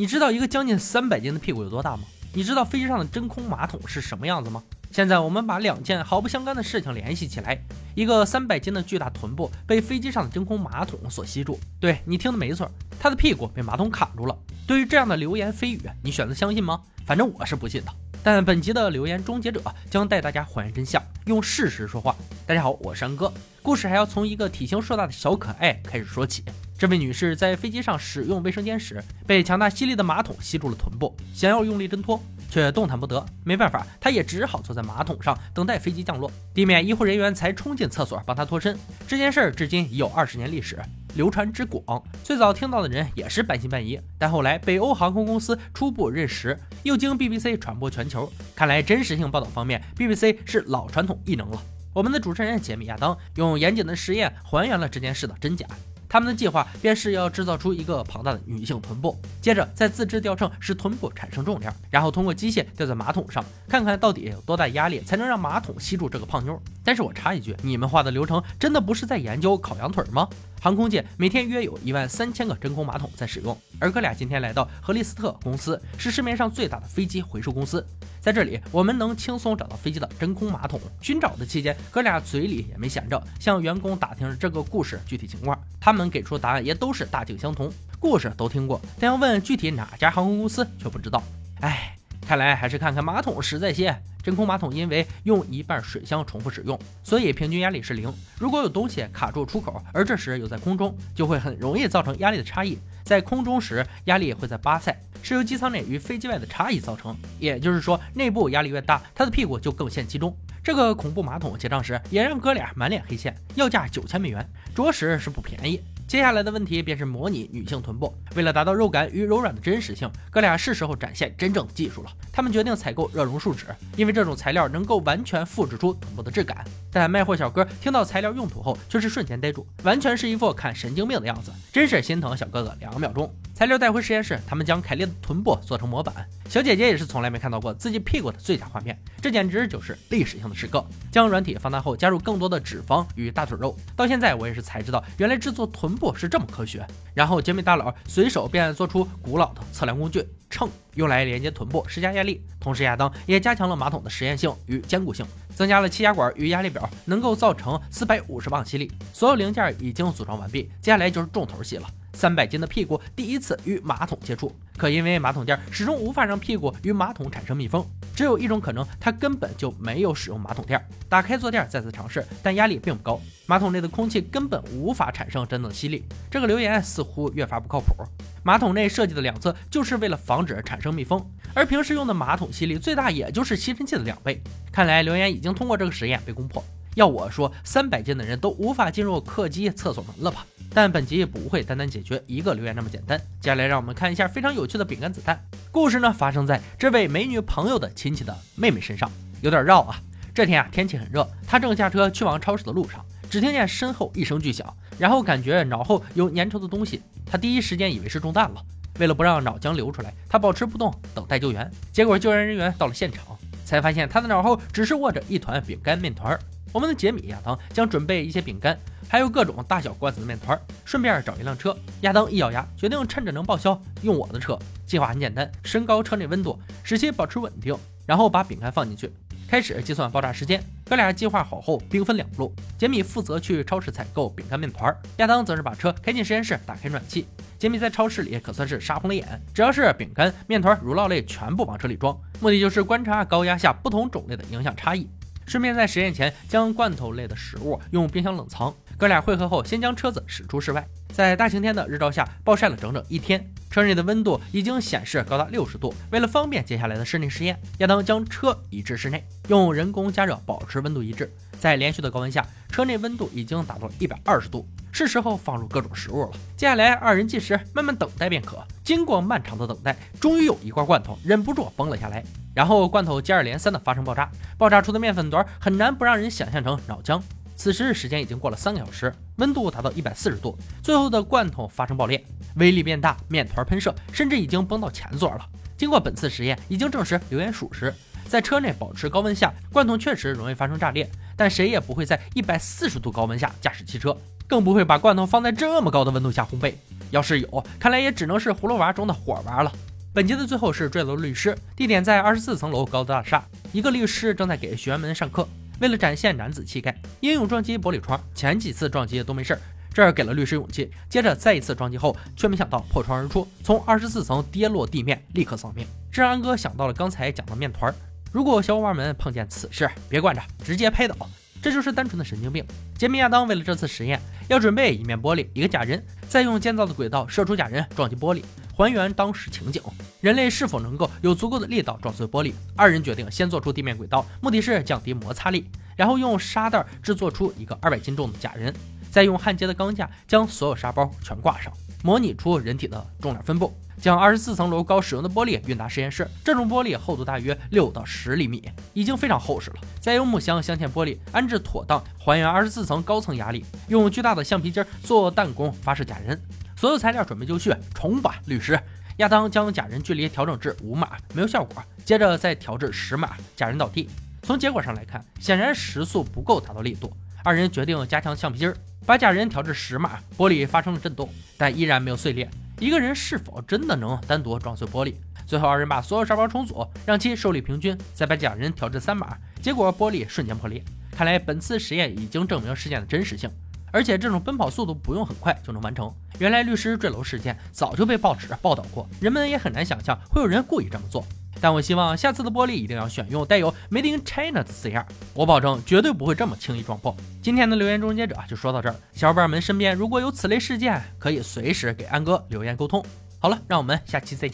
你知道一个将近三百斤的屁股有多大吗？你知道飞机上的真空马桶是什么样子吗？现在我们把两件毫不相干的事情联系起来：一个三百斤的巨大臀部被飞机上的真空马桶所吸住。对你听的没错，他的屁股被马桶卡住了。对于这样的流言蜚语，你选择相信吗？反正我是不信的。但本集的留言终结者将带大家还原真相，用事实说话。大家好，我是安哥。故事还要从一个体型硕大的小可爱开始说起。这位女士在飞机上使用卫生间时，被强大吸力的马桶吸住了臀部，想要用力挣脱，却动弹不得。没办法，她也只好坐在马桶上等待飞机降落。地面医护人员才冲进厕所帮她脱身。这件事儿至今已有二十年历史，流传之广，最早听到的人也是半信半疑。但后来北欧航空公司初步认识，又经 BBC 传播全球。看来真实性报道方面，BBC 是老传统异能了。我们的主持人杰米亚当用严谨的实验还原了这件事的真假。他们的计划便是要制造出一个庞大的女性臀部，接着再自制吊秤使臀部产生重量，然后通过机械吊在马桶上，看看到底有多大压力才能让马桶吸住这个胖妞。但是我插一句，你们画的流程真的不是在研究烤羊腿吗？航空界每天约有一万三千个真空马桶在使用，而哥俩今天来到荷利斯特公司，是市面上最大的飞机回收公司。在这里，我们能轻松找到飞机的真空马桶。寻找的期间，哥俩嘴里也没闲着，向员工打听这个故事具体情况。他们给出的答案也都是大体相同，故事都听过，但要问具体哪家航空公司却不知道。唉，看来还是看看马桶实在些。真空马桶因为用一半水箱重复使用，所以平均压力是零。如果有东西卡住出口，而这时又在空中，就会很容易造成压力的差异。在空中时，压力会在巴塞。是由机舱内与飞机外的差异造成，也就是说，内部压力越大，它的屁股就更陷其中。这个恐怖马桶结账时也让哥俩满脸黑线，要价九千美元，着实是不便宜。接下来的问题便是模拟女性臀部。为了达到肉感与柔软的真实性，哥俩是时候展现真正的技术了。他们决定采购热熔树脂，因为这种材料能够完全复制出臀部的质感。但卖货小哥听到材料用途后，却是瞬间呆住，完全是一副看神经病的样子，真是心疼小哥哥两秒钟。材料带回实验室，他们将凯莉的臀部做成模板。小姐姐也是从来没看到过自己屁股的最佳画面，这简直就是历史性的时刻。将软体放大后，加入更多的脂肪与大腿肉。到现在我也是才知道，原来制作臀部是这么科学。然后杰米大佬随手便做出古老的测量工具秤，用来连接臀部施加压力。同时亚当也加强了马桶的实验性与坚固性，增加了气压管与压力表，能够造成四百五十磅吸力。所有零件已经组装完毕，接下来就是重头戏了。三百斤的屁股第一次与马桶接触，可因为马桶垫始终无法让屁股与马桶产生密封，只有一种可能，它根本就没有使用马桶垫。打开坐垫再次尝试，但压力并不高，马桶内的空气根本无法产生真正的吸力。这个留言似乎越发不靠谱。马桶内设计的两侧就是为了防止产生密封，而平时用的马桶吸力最大也就是吸尘器的两倍。看来留言已经通过这个实验被攻破。要我说，三百斤的人都无法进入客机厕所门了吧？但本集也不会单单解决一个留言那么简单。接下来让我们看一下非常有趣的饼干子弹故事呢，发生在这位美女朋友的亲戚的妹妹身上，有点绕啊。这天啊，天气很热，她正驾车去往超市的路上，只听见身后一声巨响，然后感觉脑后有粘稠的东西，她第一时间以为是中弹了。为了不让脑浆流出来，她保持不动，等待救援。结果救援人员到了现场，才发现她的脑后只是握着一团饼干面团。我们的杰米亚当将准备一些饼干，还有各种大小罐子的面团，顺便找一辆车。亚当一咬牙，决定趁着能报销用我的车。计划很简单，升高车内温度，使其保持稳定，然后把饼干放进去，开始计算爆炸时间。哥俩计划好后，兵分两路。杰米负责去超市采购饼干面团，亚当则是把车开进实验室，打开暖气。杰米在超市里可算是杀红了眼，只要是饼干、面团、乳酪类，全部往车里装，目的就是观察高压下不同种类的影响差异。顺便在实验前将罐头类的食物用冰箱冷藏。哥俩汇合后，先将车子驶出室外，在大晴天的日照下暴晒了整整一天。车内的温度已经显示高达六十度。为了方便接下来的室内实验，亚当将车移至室内，用人工加热保持温度一致。在连续的高温下，车内温度已经达到了一百二十度，是时候放入各种食物了。接下来二人计时，慢慢等待便可。经过漫长的等待，终于有一罐罐头忍不住崩了下来。然后罐头接二连三的发生爆炸，爆炸出的面粉团很难不让人想象成脑浆。此时时间已经过了三个小时，温度达到一百四十度，最后的罐头发生爆裂，威力变大，面团喷射，甚至已经崩到前座了。经过本次实验，已经证实留言属实，在车内保持高温下，罐头确实容易发生炸裂，但谁也不会在一百四十度高温下驾驶汽车，更不会把罐头放在这么高的温度下烘焙。要是有，看来也只能是葫芦娃中的火娃了。本集的最后是坠楼律师，地点在二十四层楼高的大厦，一个律师正在给学员们上课。为了展现男子气概，英勇撞击玻璃窗。前几次撞击都没事儿，这儿给了律师勇气。接着再一次撞击后，却没想到破窗而出，从二十四层跌落地面，立刻丧命。这让安哥想到了刚才讲的面团儿。如果小伙伴们碰见此事，别惯着，直接拍倒。这就是单纯的神经病。杰米亚当为了这次实验，要准备一面玻璃，一个假人，再用建造的轨道射出假人，撞击玻璃，还原当时情景。人类是否能够有足够的力道撞碎玻璃？二人决定先做出地面轨道，目的是降低摩擦力，然后用沙袋制作出一个二百斤重的假人，再用焊接的钢架将所有沙包全挂上，模拟出人体的重量分布。将二十四层楼高使用的玻璃运达实验室，这种玻璃厚度大约六到十厘米，已经非常厚实了。再用木箱镶嵌玻璃，安置妥当，还原二十四层高层压力。用巨大的橡皮筋做弹弓发射假人。所有材料准备就绪，冲吧，律师！亚当将假人距离调整至五码，没有效果。接着再调至十码，假人倒地。从结果上来看，显然时速不够达到力度。二人决定加强橡皮筋，把假人调至十码，玻璃发生了震动，但依然没有碎裂。一个人是否真的能单独撞碎玻璃？最后二人把所有沙包重组，让其受力平均，再把假人调至三码，结果玻璃瞬间破裂。看来本次实验已经证明事件的真实性，而且这种奔跑速度不用很快就能完成。原来律师坠楼事件早就被报纸报道过，人们也很难想象会有人故意这么做。但我希望下次的玻璃一定要选用带有 Made in China 的字样，我保证绝对不会这么轻易撞破。今天的留言终结者就说到这儿，小伙伴们身边如果有此类事件，可以随时给安哥留言沟通。好了，让我们下期再见。